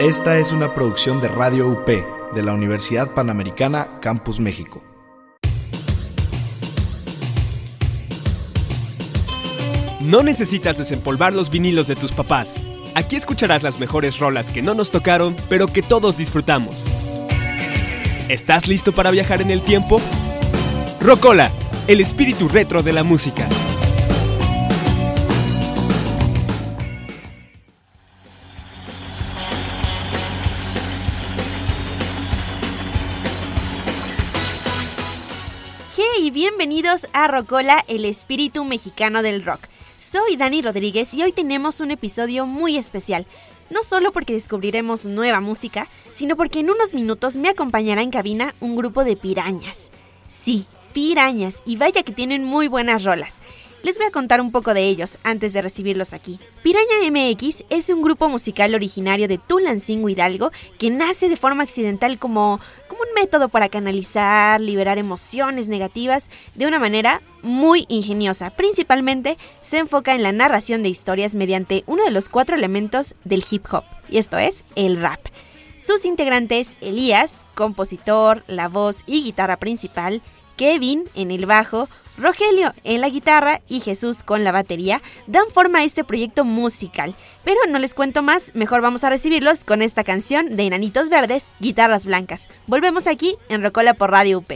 Esta es una producción de Radio UP de la Universidad Panamericana Campus México. No necesitas desempolvar los vinilos de tus papás. Aquí escucharás las mejores rolas que no nos tocaron, pero que todos disfrutamos. ¿Estás listo para viajar en el tiempo? Rocola, el espíritu retro de la música. Bienvenidos a Rocola, el espíritu mexicano del rock. Soy Dani Rodríguez y hoy tenemos un episodio muy especial. No solo porque descubriremos nueva música, sino porque en unos minutos me acompañará en cabina un grupo de pirañas. Sí, pirañas, y vaya que tienen muy buenas rolas. Les voy a contar un poco de ellos antes de recibirlos aquí. Piraña MX es un grupo musical originario de Tulancingo Hidalgo que nace de forma accidental como, como un método para canalizar, liberar emociones negativas de una manera muy ingeniosa. Principalmente se enfoca en la narración de historias mediante uno de los cuatro elementos del hip hop, y esto es el rap. Sus integrantes, Elías, compositor, la voz y guitarra principal, Kevin en el bajo, Rogelio en la guitarra y Jesús con la batería dan forma a este proyecto musical. Pero no les cuento más, mejor vamos a recibirlos con esta canción de Enanitos Verdes, Guitarras Blancas. Volvemos aquí en Rocola por Radio UP.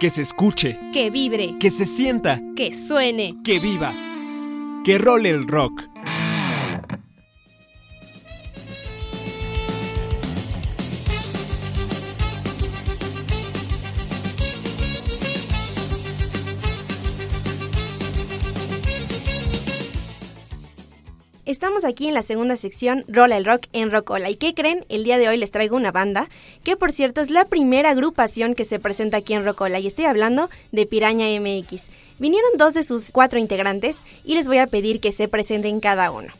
Que se escuche, Que vibre, que se sienta, que suene. que viva. Que role el rock. Aquí en la segunda sección Rola el Rock en Rocola. ¿Y qué creen? El día de hoy les traigo una banda que por cierto es la primera agrupación que se presenta aquí en Rocola y estoy hablando de Piraña MX. Vinieron dos de sus cuatro integrantes y les voy a pedir que se presenten cada uno.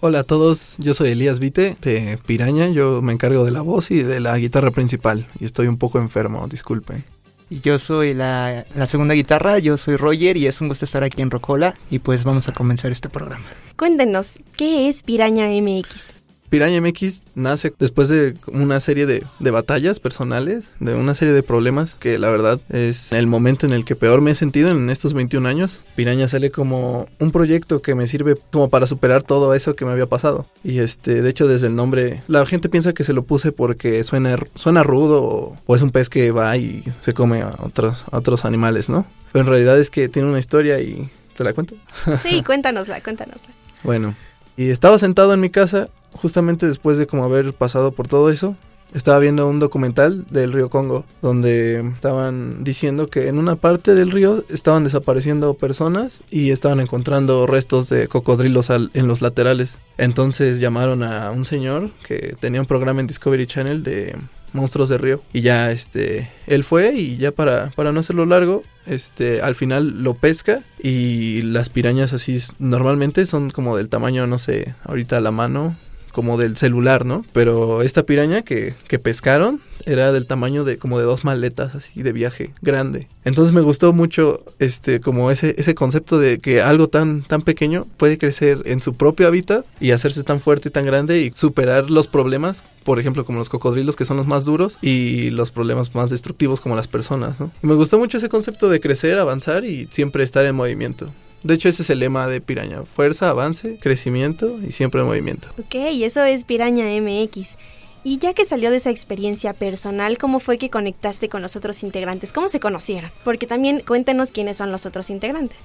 Hola a todos, yo soy Elías Vite de Piraña, yo me encargo de la voz y de la guitarra principal y estoy un poco enfermo, disculpen. Y yo soy la, la segunda guitarra, yo soy Roger y es un gusto estar aquí en Rocola y pues vamos a comenzar este programa. Cuéntenos, ¿qué es Piraña MX? Piraña MX nace después de una serie de, de batallas personales, de una serie de problemas que la verdad es el momento en el que peor me he sentido en estos 21 años. Piraña sale como un proyecto que me sirve como para superar todo eso que me había pasado. Y este, de hecho desde el nombre, la gente piensa que se lo puse porque suena, suena rudo o, o es un pez que va y se come a otros, a otros animales, ¿no? Pero en realidad es que tiene una historia y... ¿Te la cuento? Sí, cuéntanosla, cuéntanosla. Bueno, y estaba sentado en mi casa justamente después de como haber pasado por todo eso. Estaba viendo un documental del río Congo donde estaban diciendo que en una parte del río estaban desapareciendo personas y estaban encontrando restos de cocodrilos al- en los laterales. Entonces llamaron a un señor que tenía un programa en Discovery Channel de monstruos de río y ya este él fue y ya para para no hacerlo largo este al final lo pesca y las pirañas así normalmente son como del tamaño no sé ahorita a la mano como del celular, ¿no? Pero esta piraña que, que pescaron era del tamaño de como de dos maletas así de viaje grande. Entonces me gustó mucho este como ese ese concepto de que algo tan tan pequeño puede crecer en su propio hábitat y hacerse tan fuerte y tan grande y superar los problemas, por ejemplo, como los cocodrilos que son los más duros y los problemas más destructivos como las personas, ¿no? Y me gustó mucho ese concepto de crecer, avanzar y siempre estar en movimiento. De hecho, ese es el lema de Piraña. Fuerza, avance, crecimiento y siempre en movimiento. Ok, eso es Piraña MX. Y ya que salió de esa experiencia personal, ¿cómo fue que conectaste con los otros integrantes? ¿Cómo se conocieron? Porque también cuéntenos quiénes son los otros integrantes.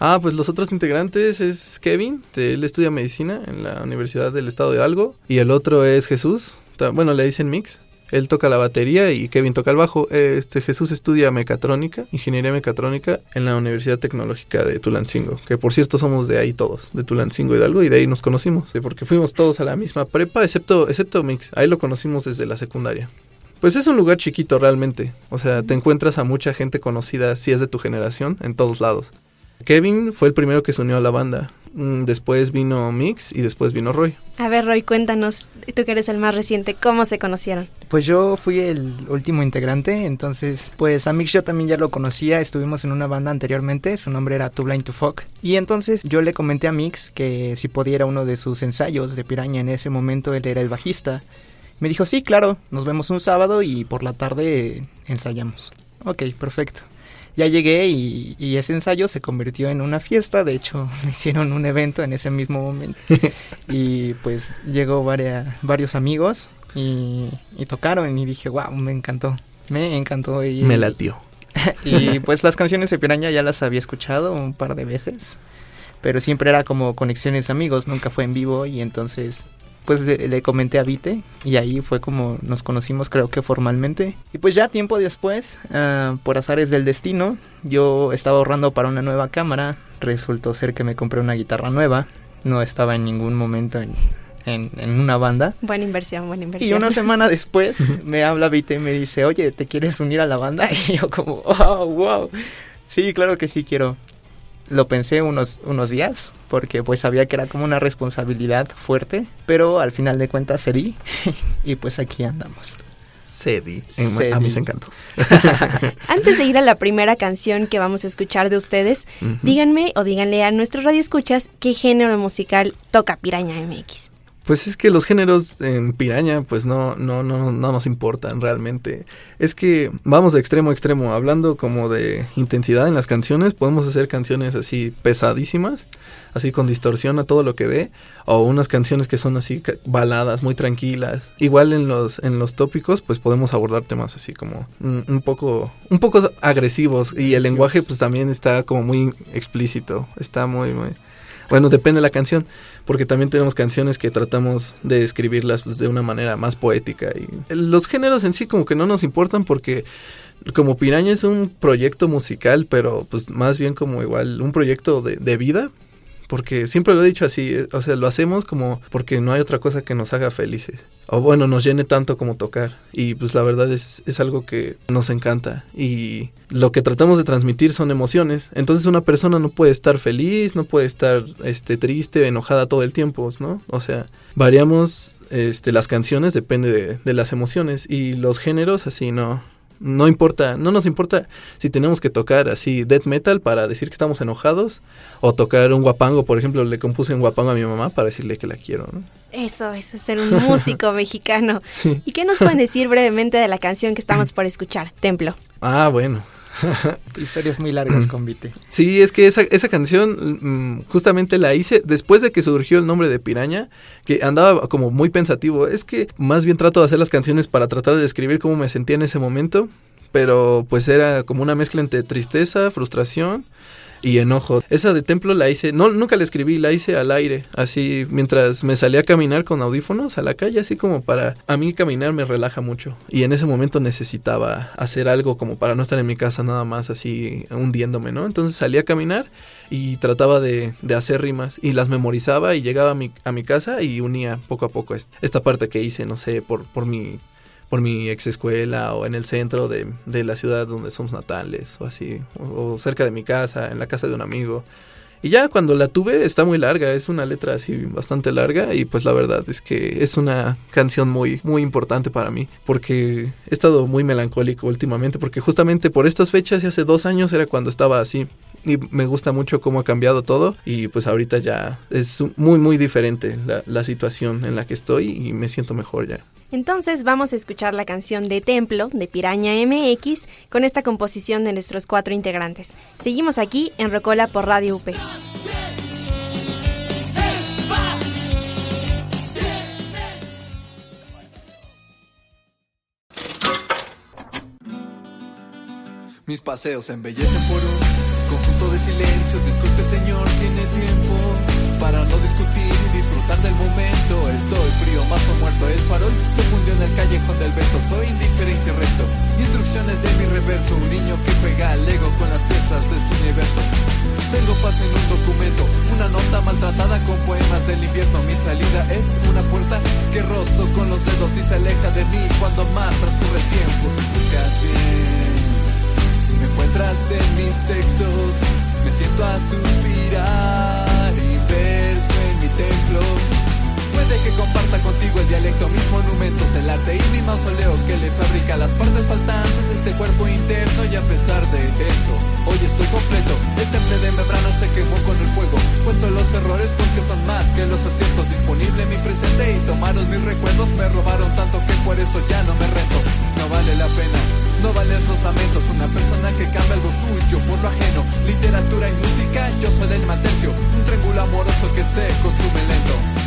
Ah, pues los otros integrantes es Kevin, él estudia medicina en la Universidad del Estado de Hidalgo. Y el otro es Jesús, bueno, le dicen Mix. Él toca la batería y Kevin toca el bajo. Este Jesús estudia mecatrónica, ingeniería mecatrónica en la Universidad Tecnológica de Tulancingo, que por cierto somos de ahí todos, de Tulancingo Hidalgo y de ahí nos conocimos, porque fuimos todos a la misma prepa, excepto excepto Mix. Ahí lo conocimos desde la secundaria. Pues es un lugar chiquito realmente. O sea, te encuentras a mucha gente conocida, si es de tu generación, en todos lados. Kevin fue el primero que se unió a la banda. Mm, Después vino Mix y después vino Roy. A ver, Roy, cuéntanos, tú que eres el más reciente, ¿cómo se conocieron? Pues yo fui el último integrante, entonces pues a Mix yo también ya lo conocía, estuvimos en una banda anteriormente, su nombre era Too Blind to Fuck. Y entonces yo le comenté a Mix que si pudiera uno de sus ensayos de Piraña en ese momento, él era el bajista. Me dijo, sí, claro, nos vemos un sábado y por la tarde ensayamos. Ok, perfecto. Ya llegué y, y ese ensayo se convirtió en una fiesta, de hecho me hicieron un evento en ese mismo momento. y pues llegó varia- varios amigos y, y tocaron y dije, wow, me encantó. Me encantó. Y, Me latió. y pues las canciones de Piraña ya las había escuchado un par de veces. Pero siempre era como conexiones amigos, nunca fue en vivo y entonces pues le, le comenté a Vite y ahí fue como nos conocimos creo que formalmente. Y pues ya tiempo después, ah, por azares del destino, yo estaba ahorrando para una nueva cámara, resultó ser que me compré una guitarra nueva, no estaba en ningún momento en, en- en una banda. Buena inversión, buena Y inversión. una semana después me habla Vite y me dice, oye, ¿te quieres unir a la banda? Y yo como, wow, wow. Sí, claro que sí quiero. Lo pensé unos, unos días, porque pues sabía que era como una responsabilidad fuerte, pero al final de cuentas cedí y pues aquí andamos. Cedi. en- Cedi. A mis encantos. Antes de ir a la primera canción que vamos a escuchar de ustedes, díganme o díganle a nuestros radioescuchas qué género musical toca Piraña MX. Pues es que los géneros en piraña pues no, no, no, no nos importan realmente. Es que vamos de extremo a extremo. Hablando como de intensidad en las canciones, podemos hacer canciones así pesadísimas. así con distorsión a todo lo que dé, o unas canciones que son así baladas, muy tranquilas. Igual en los en los tópicos, pues podemos abordar temas así como un, un poco un poco agresivos y el lenguaje pues también está como muy explícito, está muy muy bueno, depende de la canción, porque también tenemos canciones que tratamos de escribirlas pues, de una manera más poética. Y los géneros en sí como que no nos importan porque como Piraña es un proyecto musical, pero pues más bien como igual un proyecto de, de vida, porque siempre lo he dicho así, eh, o sea, lo hacemos como porque no hay otra cosa que nos haga felices. O bueno, nos llene tanto como tocar. Y pues la verdad es, es algo que nos encanta. Y lo que tratamos de transmitir son emociones. Entonces una persona no puede estar feliz, no puede estar este, triste, enojada todo el tiempo, ¿no? O sea, variamos este, las canciones, depende de, de las emociones. Y los géneros así no, no importa, no nos importa si tenemos que tocar así death metal para decir que estamos enojados o tocar un guapango, por ejemplo, le compuse un guapango a mi mamá para decirle que la quiero, ¿no? Eso, eso es ser un músico mexicano. Sí. ¿Y qué nos pueden decir brevemente de la canción que estamos por escuchar? Templo. Ah, bueno. Historias muy largas con Vite. Sí, es que esa, esa canción mm, justamente la hice después de que surgió el nombre de Piraña, que andaba como muy pensativo. Es que más bien trato de hacer las canciones para tratar de describir cómo me sentía en ese momento, pero pues era como una mezcla entre tristeza, frustración y enojo. Esa de Templo la hice, no, nunca la escribí, la hice al aire, así mientras me salía a caminar con audífonos a la calle, así como para... A mí caminar me relaja mucho y en ese momento necesitaba hacer algo como para no estar en mi casa nada más así hundiéndome, ¿no? Entonces salí a caminar y trataba de, de hacer rimas y las memorizaba y llegaba a mi, a mi casa y unía poco a poco est- esta parte que hice, no sé, por, por mi por mi ex escuela o en el centro de, de la ciudad donde somos natales o así, o, o cerca de mi casa, en la casa de un amigo. Y ya cuando la tuve está muy larga, es una letra así bastante larga y pues la verdad es que es una canción muy muy importante para mí porque he estado muy melancólico últimamente porque justamente por estas fechas y hace dos años era cuando estaba así y me gusta mucho cómo ha cambiado todo y pues ahorita ya es muy muy diferente la, la situación en la que estoy y me siento mejor ya. Entonces vamos a escuchar la canción de Templo de Piraña MX con esta composición de nuestros cuatro integrantes. Seguimos aquí en Rocola por Radio UP. Mis paseos se embellecen por un conjunto de silencios. Disculpe, señor, tiene tiempo para no discutir y disfrutar del momento. Estoy frío, más o muerto. El farol se fundió en el callejón del beso. Soy indiferente y resto. Instrucciones de mi reverso. Un niño que pega al ego con las piezas de su universo. Tengo paz en un documento, una nota maltratada con poemas del invierno. Mi salida es una puerta que rozo con los dedos y se aleja de mí cuando más transcurre el tiempo. Si buscas bien. Me encuentras en mis textos, me siento a suspirar, Puede que comparta contigo el dialecto, mis monumentos, el arte y mi mausoleo que le fabrica las partes faltantes este cuerpo interno y a pesar de eso, hoy estoy completo. El temple de membrana se quemó con el fuego. Cuento los errores porque son más que los aciertos. Disponible mi presente y tomaron mis recuerdos. Me robaron tanto que por eso ya no me rento. No vale la pena. No valen los lamentos, una persona que cambia algo suyo por lo ajeno. Literatura y música, yo soy el matercio, un triángulo amoroso que se consume lento.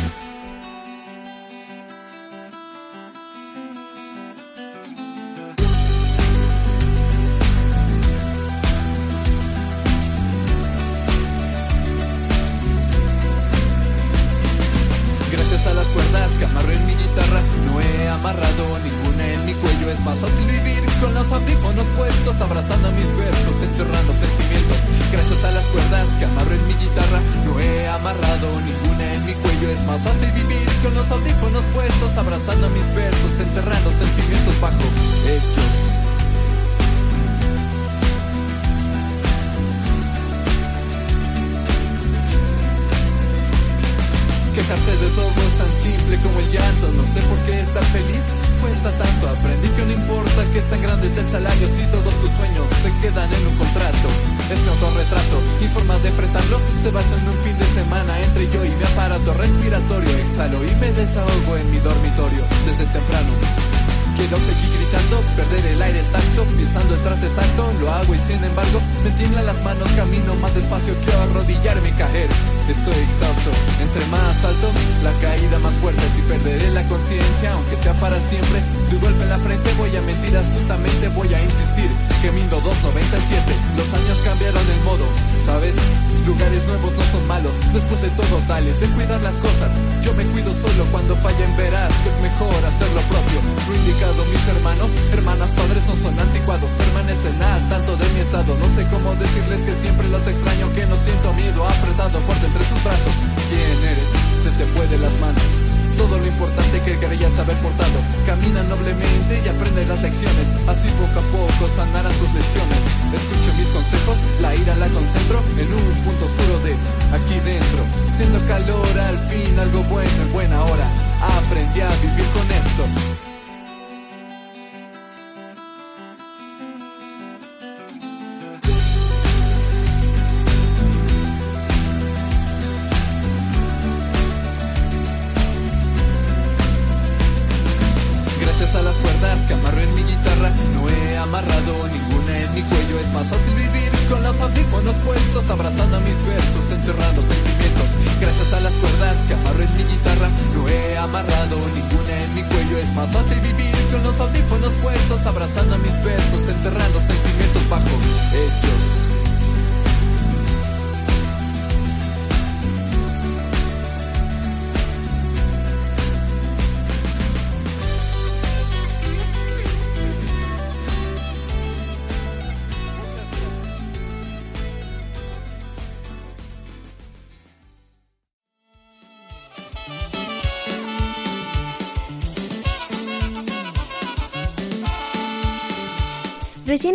Escucho mis consejos, la ira la concentro en un punto oscuro de aquí dentro. Siendo calor al fin, algo bueno en buena hora. Aprendí a vivir con esto.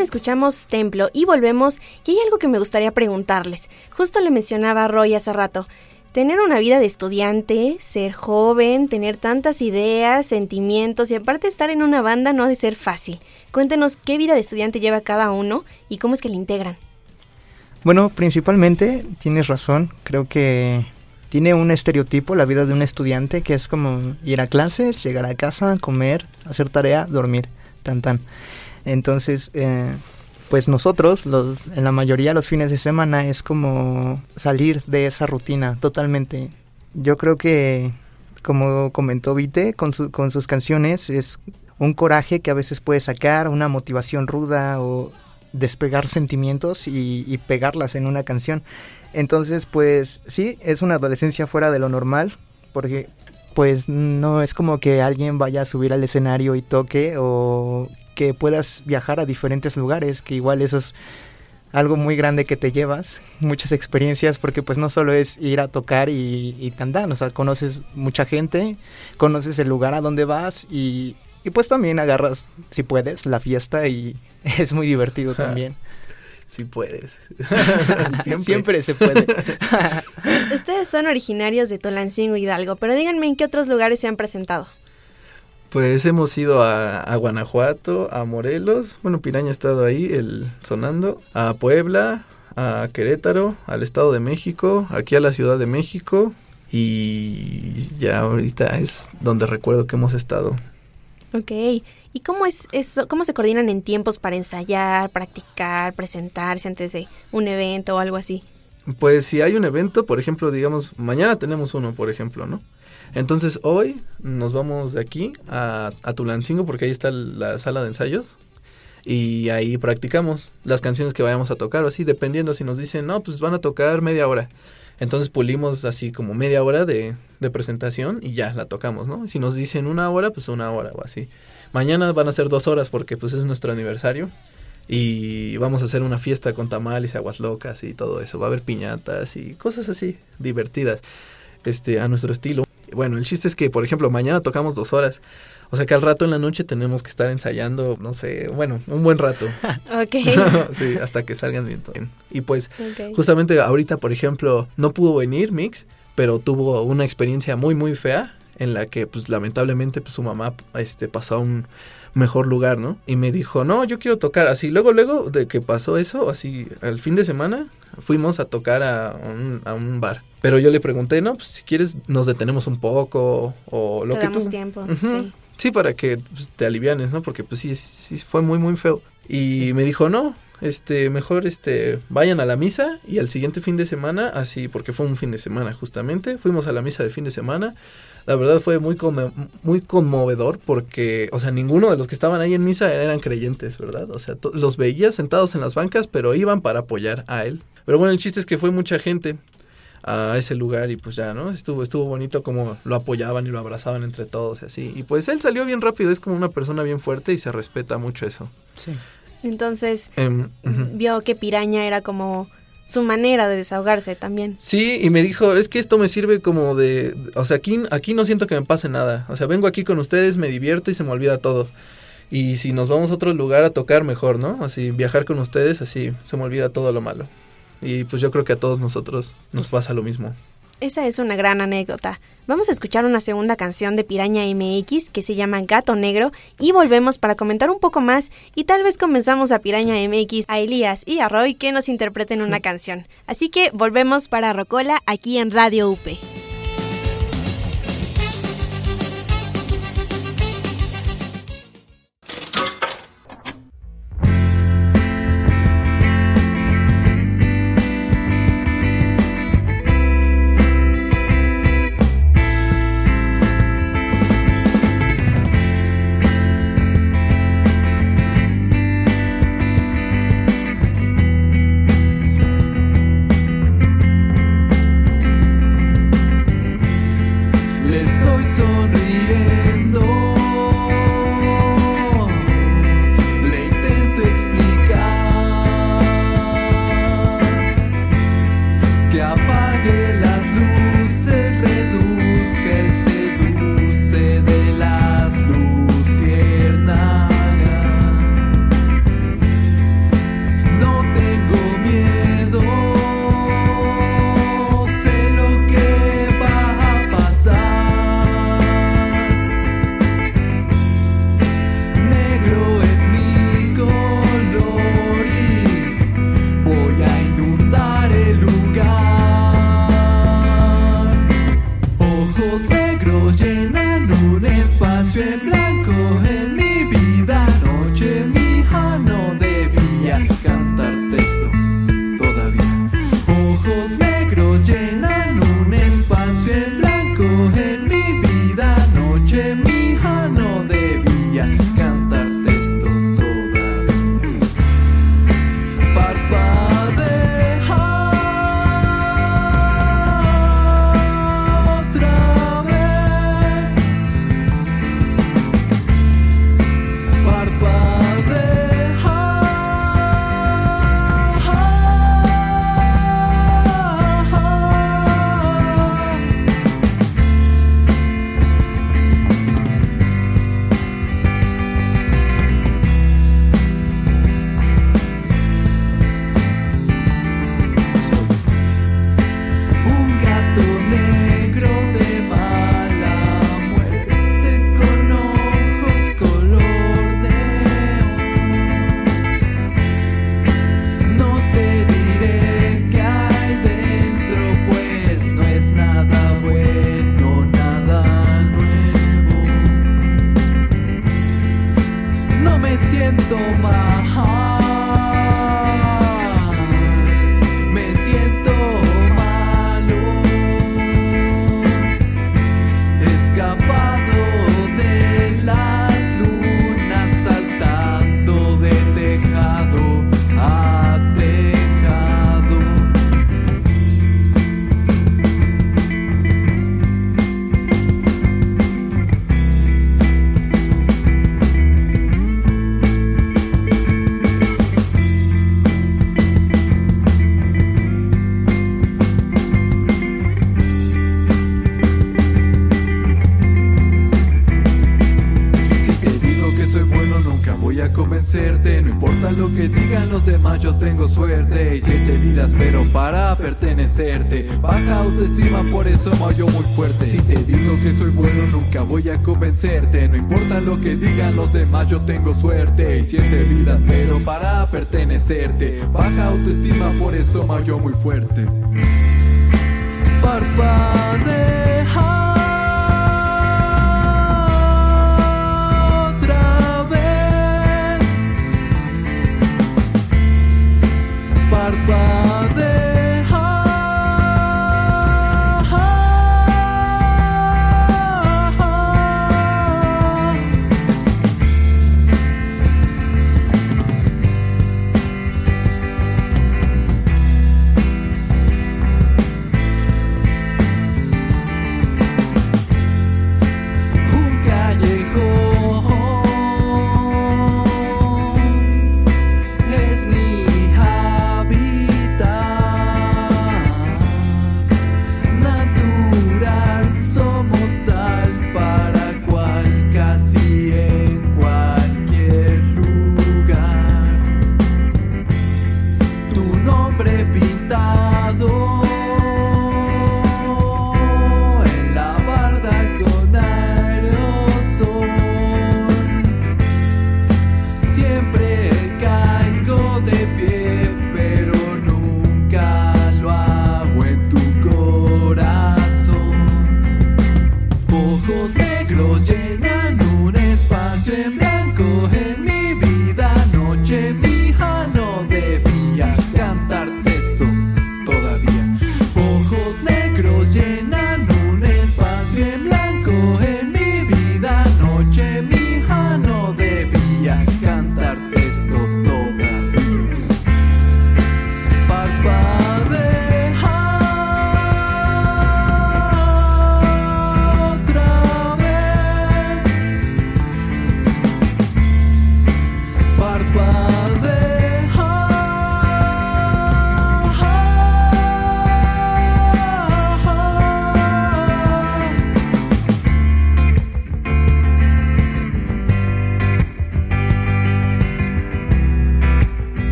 Escuchamos Templo y volvemos y hay algo que me gustaría preguntarles. Justo le mencionaba Roy hace rato. Tener una vida de estudiante, ser joven, tener tantas ideas, sentimientos y aparte estar en una banda no ha de ser fácil. Cuéntenos qué vida de estudiante lleva cada uno y cómo es que la integran. Bueno, principalmente tienes razón. Creo que tiene un estereotipo la vida de un estudiante que es como ir a clases, llegar a casa, comer, hacer tarea, dormir, tan tan. Entonces, eh, pues nosotros, los, en la mayoría de los fines de semana, es como salir de esa rutina totalmente. Yo creo que, como comentó Vite, con, su- con sus canciones es un coraje que a veces puede sacar, una motivación ruda o despegar sentimientos y, y pegarlas en una canción. Entonces, pues sí, es una adolescencia fuera de lo normal, porque pues no es como que alguien vaya a subir al escenario y toque o que puedas viajar a diferentes lugares, que igual eso es algo muy grande que te llevas, muchas experiencias, porque pues no solo es ir a tocar y, y cantar, o sea, conoces mucha gente, conoces el lugar a donde vas y, y pues también agarras, si puedes, la fiesta y es muy divertido también. Si puedes. Siempre. Siempre. se puede. Ustedes son originarios de Tolancingo Hidalgo, pero díganme en qué otros lugares se han presentado. Pues hemos ido a, a Guanajuato, a Morelos, bueno, Piraña ha estado ahí, el sonando, a Puebla, a Querétaro, al Estado de México, aquí a la Ciudad de México y ya ahorita es donde recuerdo que hemos estado. Ok. ¿Y cómo es eso? ¿Cómo se coordinan en tiempos para ensayar, practicar, presentarse antes de un evento o algo así? Pues si hay un evento, por ejemplo, digamos, mañana tenemos uno, por ejemplo, ¿no? Entonces hoy nos vamos de aquí a, Tulancingo porque ahí está la sala de ensayos y ahí practicamos las canciones que vayamos a tocar o así, dependiendo si nos dicen, no, pues van a tocar media hora. Entonces pulimos así como media hora de, de presentación y ya la tocamos, ¿no? Si nos dicen una hora, pues una hora o así. Mañana van a ser dos horas porque pues es nuestro aniversario y vamos a hacer una fiesta con tamales, aguas locas y todo eso. Va a haber piñatas y cosas así divertidas, este, a nuestro estilo. Bueno, el chiste es que, por ejemplo, mañana tocamos dos horas. O sea que al rato en la noche tenemos que estar ensayando, no sé, bueno, un buen rato. Ok. sí, hasta que salgan bien. Y pues justamente ahorita, por ejemplo, no pudo venir Mix, pero tuvo una experiencia muy, muy fea en la que, pues, lamentablemente, pues, su mamá, este, pasó a un mejor lugar, ¿no? Y me dijo, no, yo quiero tocar. Así, luego, luego de que pasó eso, así, al fin de semana, fuimos a tocar a un, a un bar. Pero yo le pregunté, no, pues, si quieres, nos detenemos un poco, o lo Te que damos tú... tiempo. Sí. Sí, para que pues, te alivianes, ¿no? Porque pues sí, sí fue muy, muy feo. Y Sí. me dijo, no, este, mejor este, vayan a la misa y al siguiente fin de semana, así, porque fue un fin de semana justamente, fuimos a la misa de fin de semana. La verdad fue muy, conmo- muy conmovedor porque, o sea, ninguno de los que estaban ahí en misa eran creyentes, ¿verdad? O sea, los veía sentados en las bancas, pero iban para apoyar a él. Pero bueno, el chiste es que fue mucha gente a ese lugar y pues ya, ¿no? Estuvo, estuvo bonito como lo apoyaban y lo abrazaban entre todos y así. Y pues él salió bien rápido, es como una persona bien fuerte y se respeta mucho eso. Sí. Entonces, Em, vio que piraña era como su manera de desahogarse también. Sí, y me dijo, es que esto me sirve como de, o sea, aquí, aquí no siento que me pase nada. O sea, vengo aquí con ustedes, me divierto y se me olvida todo. Y si nos vamos a otro lugar a tocar, mejor, ¿no? Así, viajar con ustedes, así, se me olvida todo lo malo. Y pues yo creo que a todos nosotros nos pasa lo mismo. Esa es una gran anécdota. Vamos a escuchar una segunda canción de Piraña MX que se llama Gato Negro y volvemos para comentar un poco más y tal vez comenzamos a Piraña MX, a Elías y a Roy que nos interpreten una canción. Así que volvemos para Rocola aquí en Radio UP. Espacio en Baja autoestima, por eso me hallo muy fuerte. Si te digo que soy bueno, nunca voy a convencerte. No importa lo que digan los demás, yo tengo suerte. Y siete vidas, pero para pertenecerte. Baja autoestima, por eso me hallo muy fuerte. Parpadea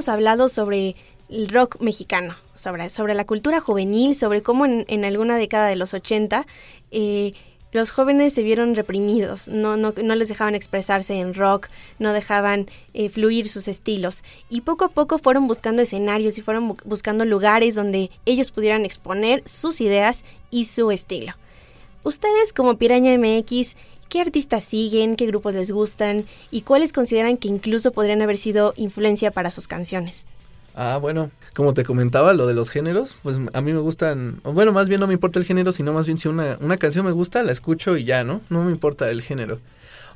hemos hablado sobre el rock mexicano, sobre, la cultura juvenil, sobre cómo en, alguna década de los 80 eh, los jóvenes se vieron reprimidos, no, les dejaban expresarse en rock, no dejaban eh, fluir sus estilos. Y poco a poco fueron buscando escenarios y fueron bu buscando lugares donde ellos pudieran exponer sus ideas y su estilo. Ustedes como Piraña MX, ¿qué artistas siguen, qué grupos les gustan y cuáles consideran que incluso podrían haber sido influencia para sus canciones? Ah, bueno, como te comentaba, lo de los géneros, pues a mí me gustan, bueno, más bien no me importa el género, sino más bien si una, una canción me gusta, la escucho y ya, ¿no? No me importa el género.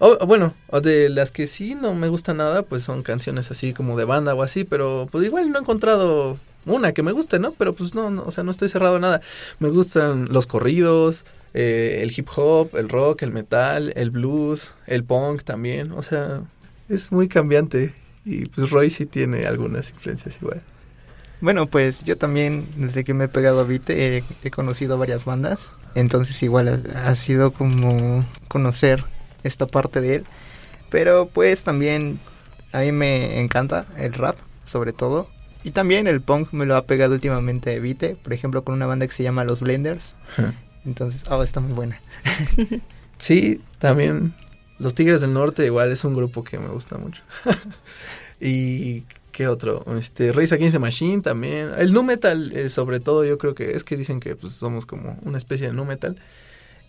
O, bueno, de las que sí no me gusta nada, pues son canciones así como de banda o así, pero pues igual no he encontrado una que me guste, ¿no? Pero pues no, no o sea, no estoy cerrado a nada. Me gustan los corridos, eh, el hip hop, el rock, el metal, el blues, el punk también, o sea, es muy cambiante y pues Roy sí tiene algunas influencias igual. Bueno, pues yo también, desde que me he pegado a Vite, he, he conocido varias bandas. Entonces igual ha, ha, sido como conocer esta parte de él. Pero pues también a mí me encanta el rap, sobre todo. Y también el punk me lo ha pegado últimamente Vite, por ejemplo, con una banda que se llama Los Blenders. Entonces, oh, está muy buena. sí, también los Tigres del Norte igual es un grupo que me gusta mucho. y qué otro, este Race Against Machine también. El nu metal eh, sobre todo yo creo que es que dicen que pues somos como una especie de nu metal.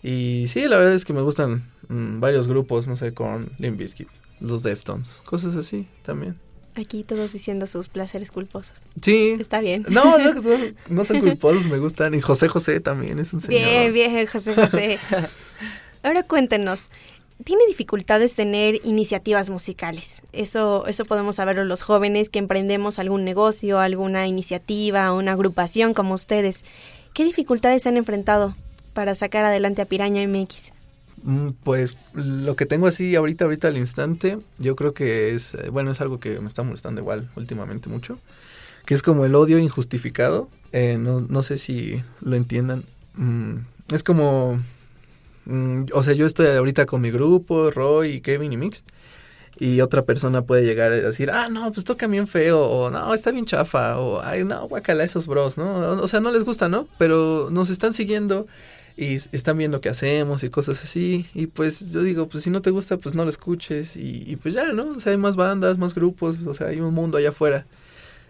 Y sí, la verdad es que me gustan mmm, varios grupos, no sé, con Limp Bizkit, los Deftones, cosas así también. Aquí todos diciendo sus placeres culposos. Sí. Está bien. No, no, no son culposos, me gustan. Y José José también es un señor. Bien, bien, José José. Ahora cuéntenos, tiene dificultades tener iniciativas musicales. Eso, eso podemos saberlo los jóvenes que emprendemos algún negocio, alguna iniciativa, una agrupación como ustedes. ¿Qué dificultades han enfrentado para sacar adelante a Piraña MX? Pues lo que tengo así ahorita, ahorita al instante, yo creo que es, bueno, es algo que me está molestando igual últimamente mucho, que es como el odio injustificado. Eh, no, no sé si lo entiendan. Mm, es como Mm, o sea, yo estoy ahorita con mi grupo, Roy, Kevin y Mix. Y otra persona puede llegar a decir, ah, no, pues toca bien feo, o no, está bien chafa, o ay, no, guacala esos bros, ¿no? O sea, no les gusta, ¿no? Pero nos están siguiendo y están viendo qué hacemos y cosas así. Y pues yo digo, pues si no te gusta, pues no lo escuches. Y, y pues ya, ¿no? O sea, hay más bandas, más grupos, o sea, hay un mundo allá afuera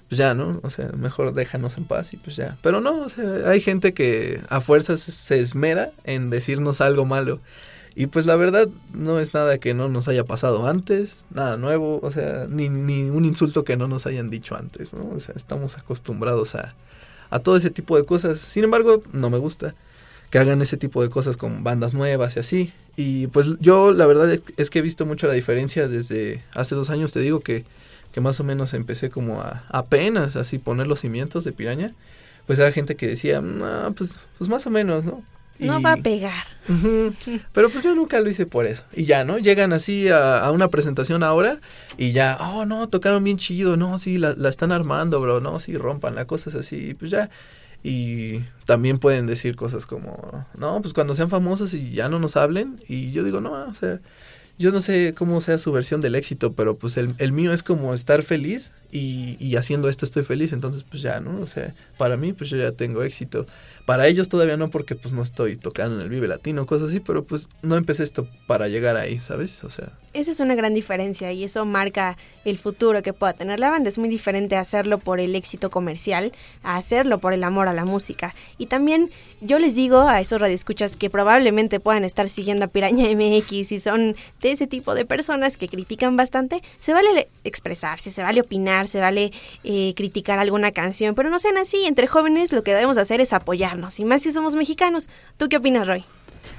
pues ya, ¿no? O sea, mejor déjanos en paz y pues ya. Pero no, o sea, hay gente que a fuerzas se esmera en decirnos algo malo. Y pues la verdad no es nada que no nos haya pasado antes, nada nuevo, o sea, ni, ni un insulto que no nos hayan dicho antes, ¿no? O sea, estamos acostumbrados a, a todo ese tipo de cosas. Sin embargo, no me gusta que hagan ese tipo de cosas con bandas nuevas y así. Y pues yo la verdad es que he visto mucho la diferencia desde hace dos años, te digo que que más o menos empecé como a apenas así poner los cimientos de piraña, pues era gente que decía, no, pues, pues más o menos, ¿no? No va a pegar. Uh -huh, pero pues yo nunca lo hice por eso. Y ya, ¿no? Llegan así a, a, una presentación ahora y ya, oh, no, tocaron bien chido, no, sí, la, la están armando, bro, no, sí, rompan, la cosas así, y pues ya. Y también pueden decir cosas como, no, pues cuando sean famosos y ya no nos hablen. Y yo digo, no, o sea, yo no sé cómo sea su versión del éxito, pero pues el, el mío es como estar feliz y, y, haciendo esto estoy feliz, entonces pues ya, ¿no? O sea, para mí pues yo ya tengo éxito. Para ellos todavía no porque pues no estoy tocando en el Vive Latino, cosas así, pero pues no empecé esto para llegar ahí, ¿sabes? O sea... Esa es una gran diferencia y eso marca el futuro que pueda tener la banda. Es muy diferente hacerlo por el éxito comercial a hacerlo por el amor a la música. Y también yo les digo a esos radioescuchas que probablemente puedan estar siguiendo a Piraña MX y son de ese tipo de personas que critican bastante, se vale expresarse, se vale opinar, se vale eh, criticar alguna canción, pero no sean así. Entre jóvenes lo que debemos hacer es apoyarnos, y más si somos mexicanos. ¿Tú qué opinas, Roy?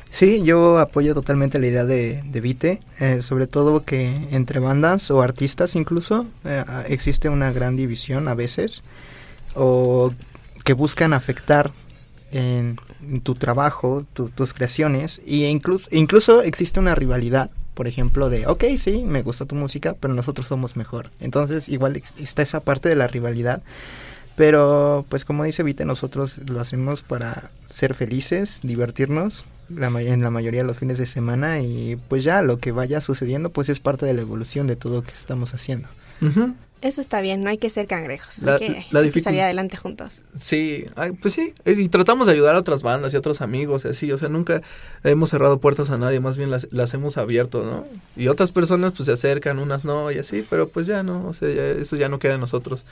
Sí, yo apoyo totalmente la idea de, de Vite, eh, sobre todo que entre bandas o artistas incluso eh, existe una gran división a veces, o que buscan afectar en, tu trabajo, tu, tus creaciones, y incluso, incluso existe una rivalidad por ejemplo, de, ok, sí, me gusta tu música, pero nosotros somos mejor. Entonces, igual está esa parte de la rivalidad. Pero, pues como dice Vite, nosotros lo hacemos para ser felices, divertirnos la, ma- en la mayoría de los fines de semana y pues ya lo que vaya sucediendo pues es parte de la evolución de todo lo que estamos haciendo. Eso está bien, no hay que ser cangrejos. La- hay que, la hay que dificul- salir adelante juntos. Sí, ay, pues sí, y tratamos de ayudar a otras bandas y a otros amigos y así, o sea, nunca hemos cerrado puertas a nadie, más bien las, las hemos abierto, ¿no? Y otras personas pues se acercan, unas no y así, pero pues ya no, o sea, ya- eso ya no queda en nosotros.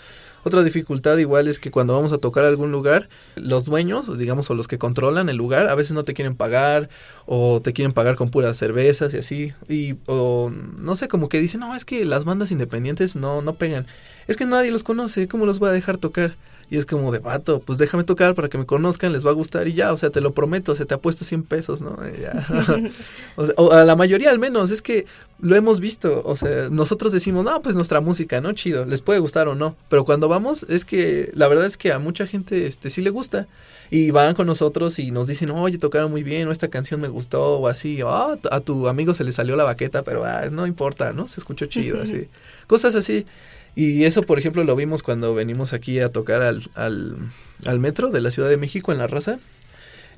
Otra dificultad igual es que cuando vamos a tocar algún lugar, los dueños, digamos, o los que controlan el lugar, a veces no te quieren pagar o te quieren pagar con puras cervezas y así, y o no sé, como que dicen, no, es que las bandas independientes no, no pegan. Es que nadie los conoce, ¿cómo los voy a dejar tocar? Y es como de vato, pues déjame tocar para que me conozcan, les va a gustar y ya, o sea, te lo prometo, o sea, te apuesto 100 pesos, ¿no? Ya. o, sea, o a la mayoría al menos, es que lo hemos visto, o sea, nosotros decimos, no, pues nuestra música, ¿no? Chido, les puede gustar o no, pero cuando vamos, es que la verdad es que a mucha gente, este, sí le gusta. Y van con nosotros y nos dicen, oye, tocaron muy bien, o esta canción me gustó, o así, o "Ah, a tu amigo se le salió la baqueta, pero ah, no importa, ¿no? Se escuchó chido, así. Cosas así. Y eso, por ejemplo, lo vimos cuando venimos aquí a tocar al, al, al metro de la Ciudad de México en La Raza.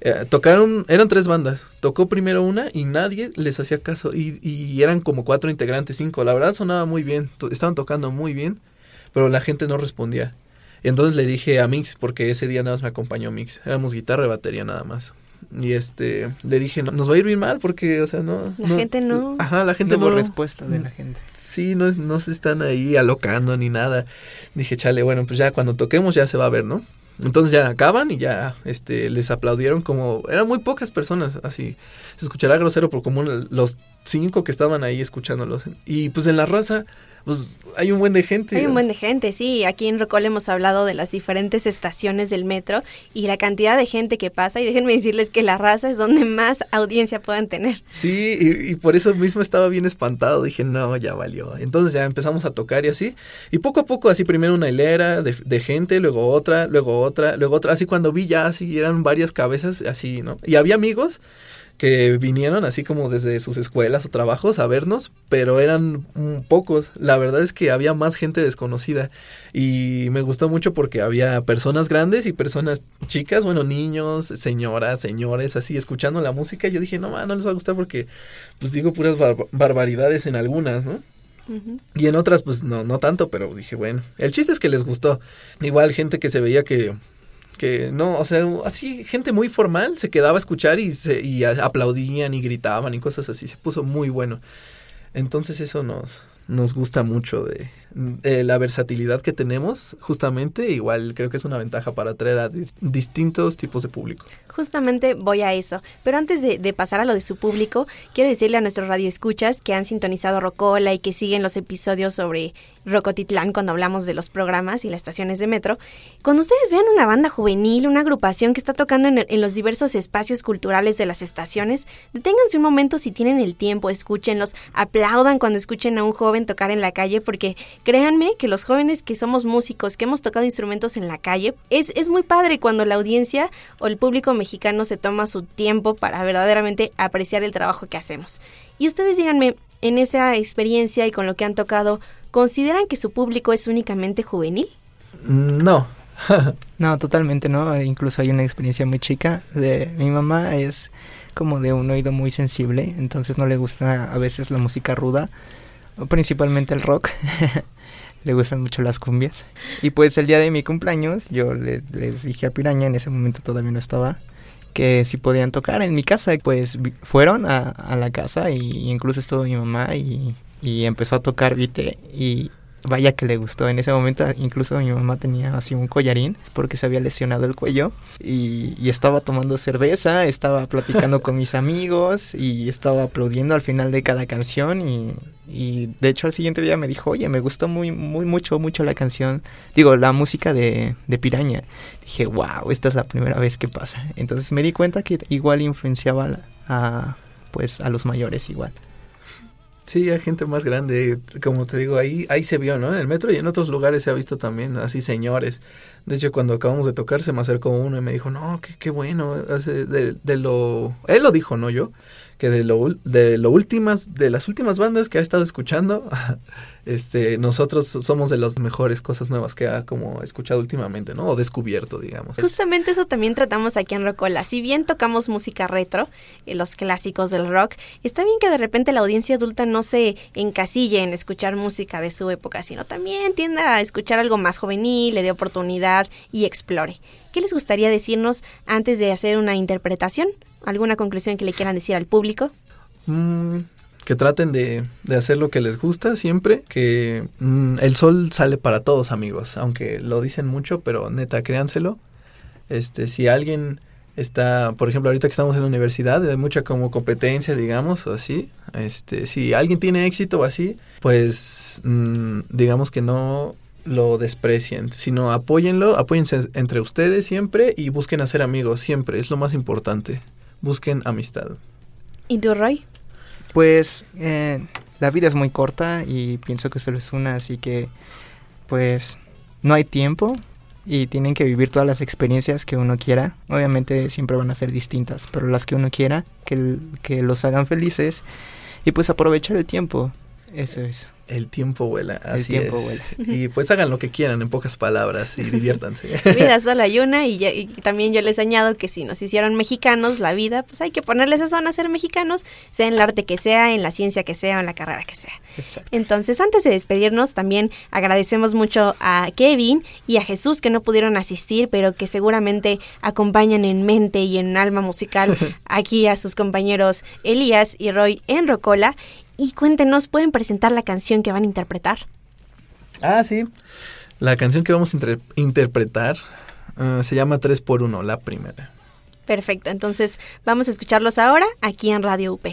Eh, tocaron, eran tres bandas. Tocó primero una y nadie les hacía caso. Y, y eran como cuatro integrantes, cinco. La verdad sonaba muy bien, estaban tocando muy bien, pero la gente no respondía. Entonces le dije a Mix, porque ese día nada más me acompañó Mix. Éramos guitarra y batería nada más. Y este, le dije, no, nos va a ir bien mal porque, o sea, no. La gente no- Ajá, la gente no hubo no. respuesta de la gente. Sí, no, no se están ahí alocando ni nada. Dije, chale, bueno, pues ya cuando toquemos ya se va a ver, ¿no? Entonces ya acaban y ya este les aplaudieron como eran muy pocas personas, así se escuchará grosero por como los cinco que estaban ahí escuchándolos. Y pues en la raza pues hay un buen de gente. Hay un buen de gente, sí. Aquí en Rocol hemos hablado de las diferentes estaciones del metro y la cantidad de gente que pasa. Y déjenme decirles que la raza es donde más audiencia pueden tener. Sí, y, y por eso mismo estaba bien espantado. Dije, no, ya valió. Entonces ya empezamos a tocar y así. Y poco a poco, así primero una hilera de, de gente, luego otra, luego otra, luego otra. Así cuando vi ya, así eran varias cabezas, así, ¿no? Y había amigos que vinieron así como desde sus escuelas o trabajos a vernos, pero eran pocos. La verdad es que había más gente desconocida y me gustó mucho porque había personas grandes y personas chicas, bueno, niños, señoras, señores, así escuchando la música. Yo dije, no, ma, no les va a gustar porque, pues digo puras bar- barbaridades en algunas, ¿no? Y en otras, pues no, no tanto, pero dije, bueno, el chiste es que les gustó. Igual gente que se veía que, que no, o sea, así, gente muy formal se quedaba a escuchar y, se, y aplaudían y gritaban y cosas así, se puso muy bueno. Entonces eso nos, nos gusta mucho de, de la versatilidad que tenemos, justamente, igual creo que es una ventaja para atraer a dis- distintos tipos de público. Justamente voy a eso. Pero antes de, de pasar a lo de su público, quiero decirle a nuestros radioescuchas que han sintonizado Rocola y que siguen los episodios sobre Rocotitlán cuando hablamos de los programas y las estaciones de metro. Cuando ustedes vean una banda juvenil, una agrupación que está tocando en, en los diversos espacios culturales de las estaciones, deténganse un momento si tienen el tiempo, escúchenlos, aplaudan cuando escuchen a un joven tocar en la calle, porque créanme que los jóvenes que somos músicos, que hemos tocado instrumentos en la calle, es, es muy padre cuando la audiencia o el público mexicano se toma su tiempo para verdaderamente apreciar el trabajo que hacemos. Y ustedes díganme, en esa experiencia y con lo que han tocado, ¿consideran que su público es únicamente juvenil? No, No, totalmente no. Incluso hay una experiencia muy chica. De mi mamá es como de un oído muy sensible, entonces no le gusta a veces la música ruda, o principalmente el rock. le gustan mucho las cumbias. Y pues el día de mi cumpleaños yo le- les dije a Piraña, en ese momento todavía no estaba, que si podían tocar en mi casa. Pues fueron a, a la casa y incluso estuvo mi mamá y, y empezó a tocar vite y vaya que le gustó. En ese momento incluso mi mamá tenía así un collarín porque se había lesionado el cuello y, y estaba tomando cerveza, estaba platicando con mis amigos y estaba aplaudiendo al final de cada canción y, y de hecho al siguiente día me dijo, oye, me gustó muy, muy, mucho, mucho la canción, digo, la música de, de Piraña. Dije, wow, esta es la primera vez que pasa. Entonces me di cuenta que igual influenciaba a, pues a los mayores igual. Sí, hay gente más grande, como te digo, ahí ahí se vio, ¿no? En el metro y en otros lugares se ha visto también, así señores De hecho, cuando acabamos de tocar, se me acercó uno y me dijo, no, qué, qué bueno. De, de lo... Él lo dijo, no yo. Que de lo, de lo últimas, de las últimas bandas que ha estado escuchando, este, nosotros somos de las mejores cosas nuevas que ha como escuchado últimamente, ¿no? O descubierto, digamos. Justamente eso también tratamos aquí en Rocola. Si bien tocamos música retro, eh, los clásicos del rock, está bien que de repente la audiencia adulta no se encasille en escuchar música de su época, sino también tienda a escuchar algo más juvenil, le dé oportunidad y explore. ¿Qué les gustaría decirnos antes de hacer una interpretación? ¿Alguna conclusión que le quieran decir al público? Mm, que traten de, de hacer lo que les gusta siempre, que mm, el sol sale para todos amigos, aunque lo dicen mucho, pero neta, créanselo. Este, si alguien está, por ejemplo, ahorita que estamos en la universidad, hay mucha como competencia, digamos, o así, este, si alguien tiene éxito o así, pues mm, digamos que no lo desprecien, sino apóyenlo, apóyense entre ustedes siempre y busquen hacer amigos siempre, es lo más importante. Busquen amistad. ¿Y tú, Roy? Pues eh, la vida es muy corta y pienso que solo es una, así que pues no hay tiempo y tienen que vivir todas las experiencias que uno quiera. Obviamente siempre van a ser distintas, pero las que uno quiera, que, que los hagan felices y pues aprovechar el tiempo. Eso es. El tiempo vuela, El así tiempo es. vuela. Y pues hagan lo que quieran, en pocas palabras, y diviértanse. Vida solo hay una y, ya- y también yo les añado que si nos hicieron mexicanos la vida, pues hay que ponerles eso a ser mexicanos, sea en el arte que sea, en la ciencia que sea en la carrera que sea. Exacto. Entonces, antes de despedirnos, también agradecemos mucho a Kevin y a Jesús que no pudieron asistir, pero que seguramente acompañan en mente y en alma musical aquí a sus compañeros Elías y Roy en Rocola. Y cuéntenos, ¿pueden presentar la canción que van a interpretar? ah, sí. La canción que vamos a inter- interpretar ah, se llama 3 por 1 la primera. Perfecto, entonces vamos a escucharlos ahora aquí en Radio UP.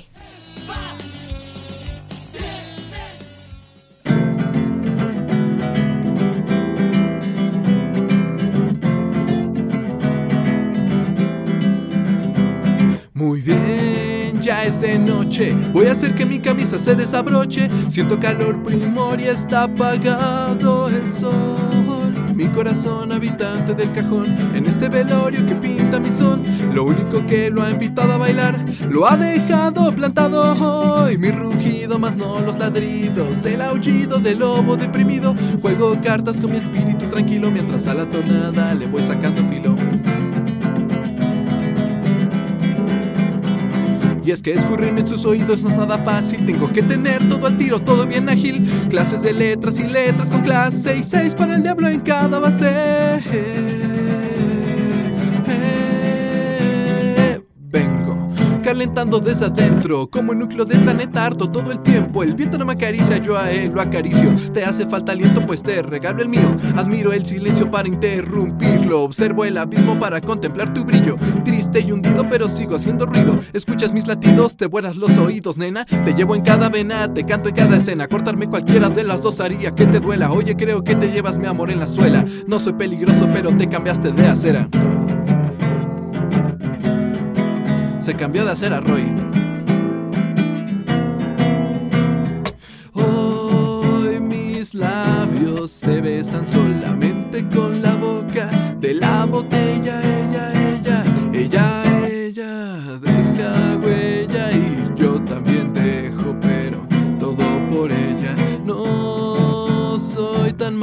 Voy a hacer que mi camisa se desabroche. Siento calor primor y está apagado el sol. Mi corazón habitante del cajón en este velorio que pinta mi son. Lo único que lo ha invitado a bailar lo ha dejado plantado hoy. Mi rugido más no los ladridos, el aullido del lobo deprimido. Juego cartas con mi espíritu tranquilo mientras a la tonada le voy sacando filo. Y es que escurrirme en sus oídos no es nada fácil. Tengo que tener todo al tiro, todo bien ágil. Clases de letras y letras con clase y seis para el diablo en cada base. Calentando desde adentro, como el núcleo del planeta harto todo el tiempo. El viento no me acaricia, yo a él lo acaricio. Te hace falta aliento, pues te regalo el mío. Admiro el silencio para interrumpirlo. Observo el abismo para contemplar tu brillo. Triste y hundido, pero sigo haciendo ruido. Escuchas mis latidos, te vuelas los oídos, nena. Te llevo en cada vena, te canto en cada escena. Cortarme cualquiera de las dos haría que te duela. Oye, creo que te llevas mi amor en la suela. No soy peligroso, pero te cambiaste de acera. Se cambió de acera, Roy. Hoy mis labios se besan solamente con la boca de la botella.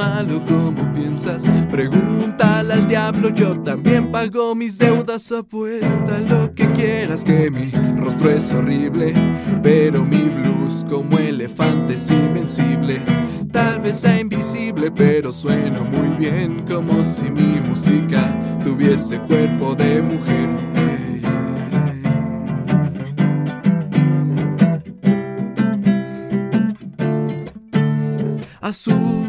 Malo como piensas. Pregúntale al diablo, yo también pago mis deudas. Apuesta lo que quieras, que mi rostro es horrible, pero mi blues como elefante es invencible. Tal vez sea invisible, pero sueno muy bien, como si mi música tuviese cuerpo de mujer. Azul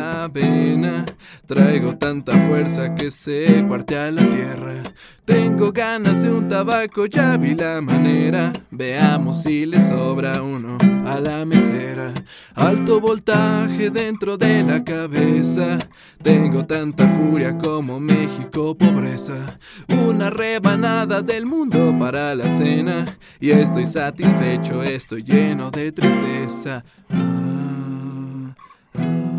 la. Traigo tanta fuerza que se cuartea la tierra. Tengo ganas de un tabaco, ya vi la manera. Veamos si le sobra uno a la mesera. Alto voltaje dentro de la cabeza. Tengo tanta furia como México, pobreza. Una rebanada del mundo para la cena. Y estoy satisfecho, estoy lleno de tristeza. Ah, ah.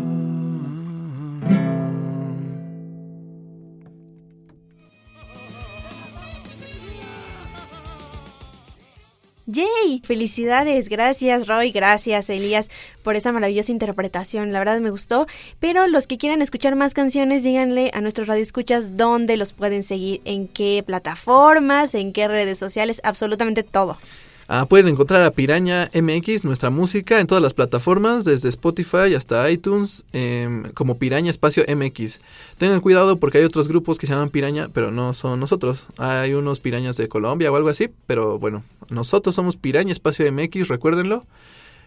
¡Yay! Felicidades, gracias Roy, gracias Elías por esa maravillosa interpretación, la verdad me gustó, pero los que quieran escuchar más canciones, díganle a nuestros radioescuchas dónde los pueden seguir, en qué plataformas, en qué redes sociales, absolutamente todo. Ah, pueden encontrar a Piraña MX, nuestra música, en todas las plataformas, desde Spotify hasta iTunes, em, como Piraña Espacio MX. Tengan cuidado porque hay otros grupos que se llaman Piraña, pero no son nosotros. Hay unos Pirañas de Colombia o algo así, pero bueno, nosotros somos Piraña Espacio MX, recuérdenlo.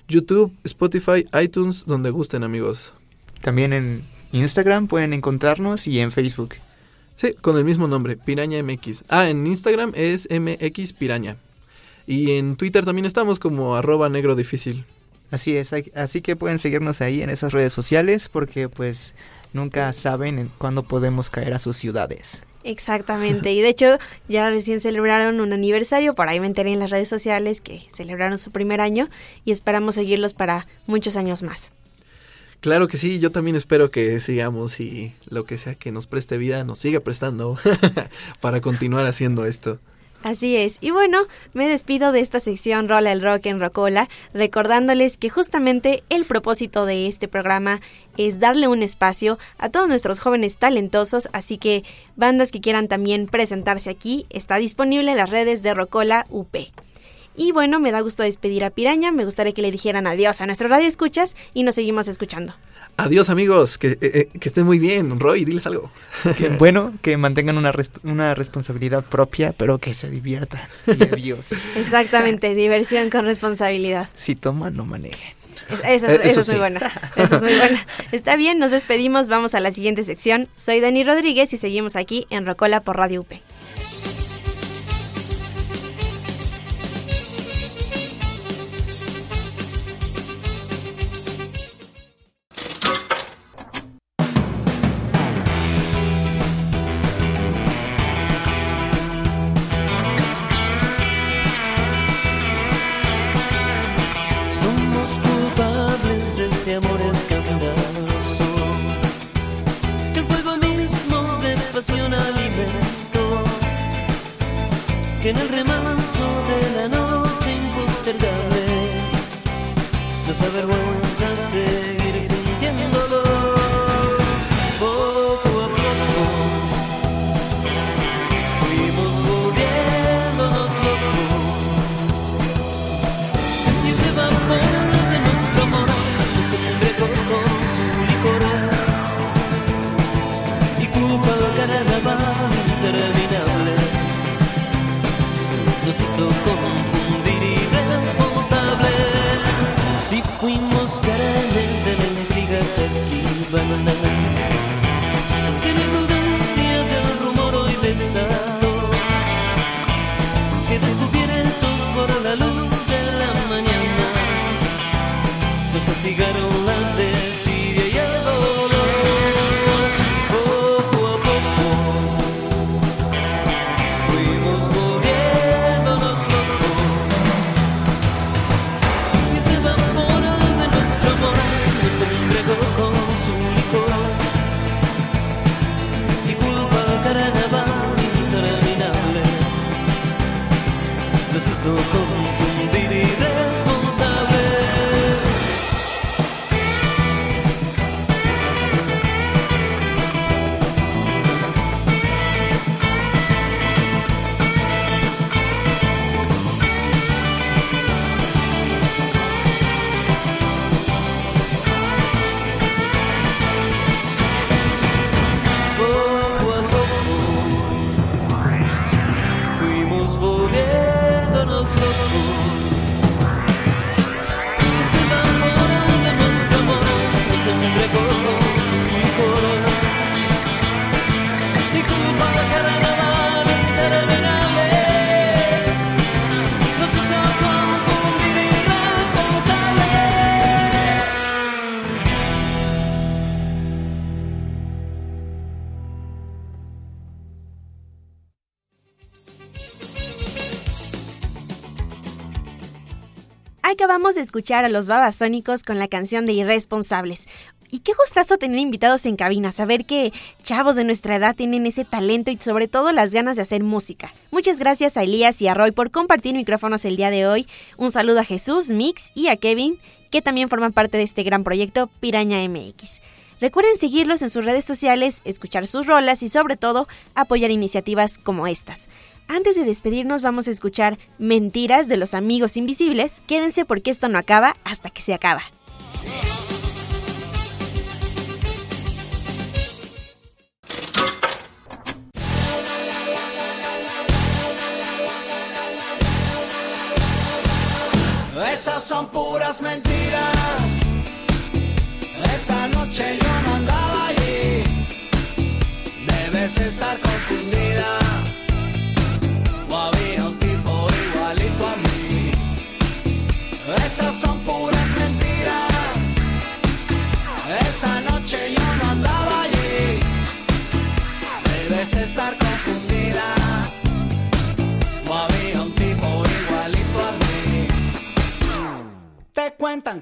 YouTube, Spotify, iTunes, donde gusten amigos. También en Instagram pueden encontrarnos y en Facebook. Sí, con el mismo nombre, Piraña MX. Ah, en Instagram es MX Piraña. Y en Twitter también estamos como arroba negro difícil. Así es, así que pueden seguirnos ahí en esas redes sociales porque pues nunca saben en cuándo podemos caer a sus ciudades. Exactamente, y de hecho ya recién celebraron un aniversario, por ahí me enteré en las redes sociales que celebraron su primer año y esperamos seguirlos para muchos años más. Claro que sí, yo también espero que sigamos y lo que sea que nos preste vida nos siga prestando para continuar haciendo esto. Así es. Y bueno, me despido de esta sección Rola el Rock en Rocola, recordándoles que justamente el propósito de este programa es darle un espacio a todos nuestros jóvenes talentosos, así que bandas que quieran también presentarse aquí, está disponible en las redes de Rocola UP. Y bueno, me da gusto despedir a Piraña, me gustaría que le dijeran adiós a nuestro radio escuchas y nos seguimos escuchando. Adiós amigos, que, eh, eh, que estén muy bien. Roy, diles algo. Que, bueno, que mantengan una, res- una responsabilidad propia, pero que se diviertan. Y adiós. Exactamente, diversión con responsabilidad. si toman, no manejen. Es- Eso, Eh, es- eso eso es muy buena. Eso es muy buena. Está bien, nos despedimos. Vamos a la siguiente sección. Soy Dani Rodríguez y seguimos aquí en Rocola por Radio UP. Nos hizo confundir escuchar a los babasónicos con la canción de Irresponsables. Y qué gustazo tener invitados en cabina, saber que chavos de nuestra edad tienen ese talento y sobre todo las ganas de hacer música. Muchas gracias a Elías y a Roy por compartir micrófonos el día de hoy. Un saludo a Jesús, Mix y a Kevin, que también forman parte de este gran proyecto Piraña MX. Recuerden seguirlos en sus redes sociales, escuchar sus rolas y sobre todo apoyar iniciativas como estas. Antes de despedirnos vamos a escuchar Mentiras de los Amigos Invisibles. Quédense porque esto no acaba hasta que se acaba. Esas son puras mentiras. Esa noche yo no andaba allí. Debes estar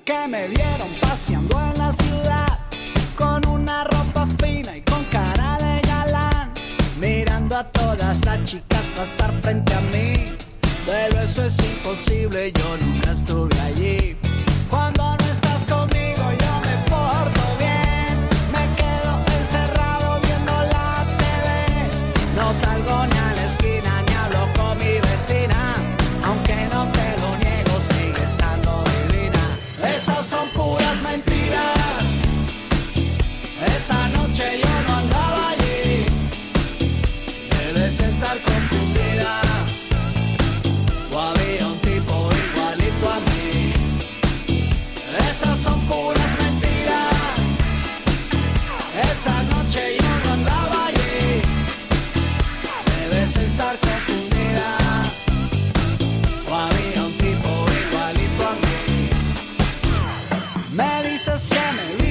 que me vieron paseando en la ciudad con una ropa fina y con cara de galán, mirando a todas las chicas pasar frente a mí. Me dices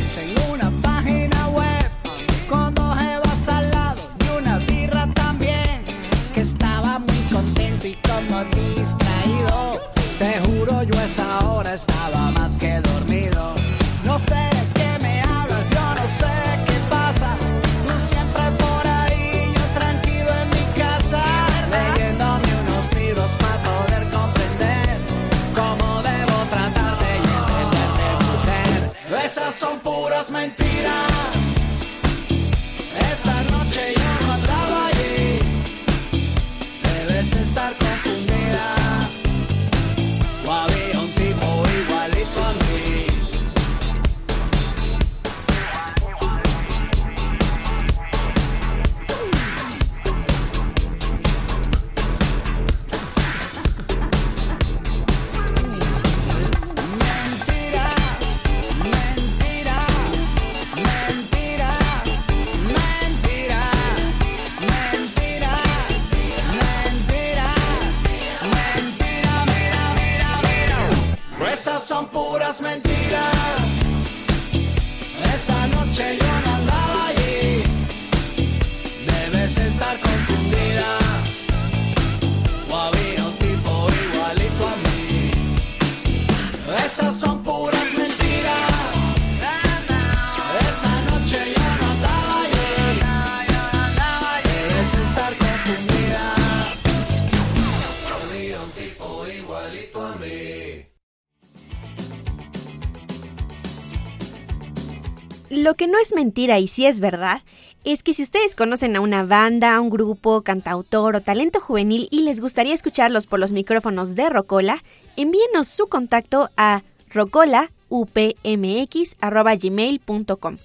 Lo que no es mentira y sí es verdad es que si ustedes conocen a una banda, un grupo, cantautor o talento juvenil y les gustaría escucharlos por los micrófonos de Rocola, envíenos su contacto a rocolaupmx.gmail.com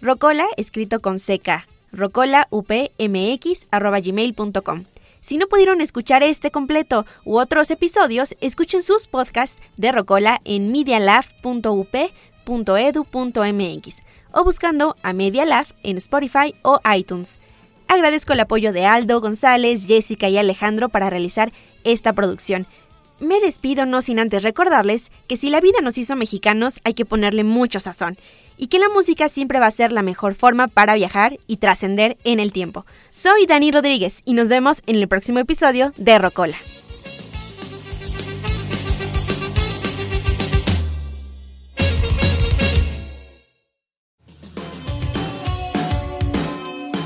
Rocola escrito con CK, rocolaupmx.gmail.com Si no pudieron escuchar este completo u otros episodios, escuchen sus podcasts de Rocola en medialab.up.edu.mx o buscando a Media Lab en Spotify o iTunes. Agradezco el apoyo de Aldo, González, Jessica y Alejandro para realizar esta producción. Me despido no sin antes recordarles que si la vida nos hizo mexicanos hay que ponerle mucho sazón y que la música siempre va a ser la mejor forma para viajar y trascender en el tiempo. Soy Dani Rodríguez y nos vemos en el próximo episodio de Rocola.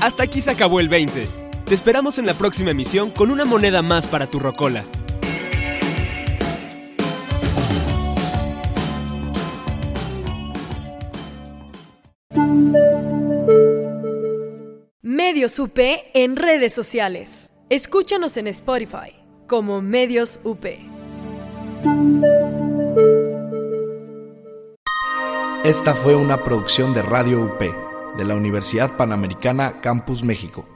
Hasta aquí se acabó el 20. Te esperamos en la próxima emisión con una moneda más para tu Rocola. Medios UP en redes sociales. Escúchanos en Spotify como Medios UP. Esta fue una producción de Radio UP de la Universidad Panamericana Campus México.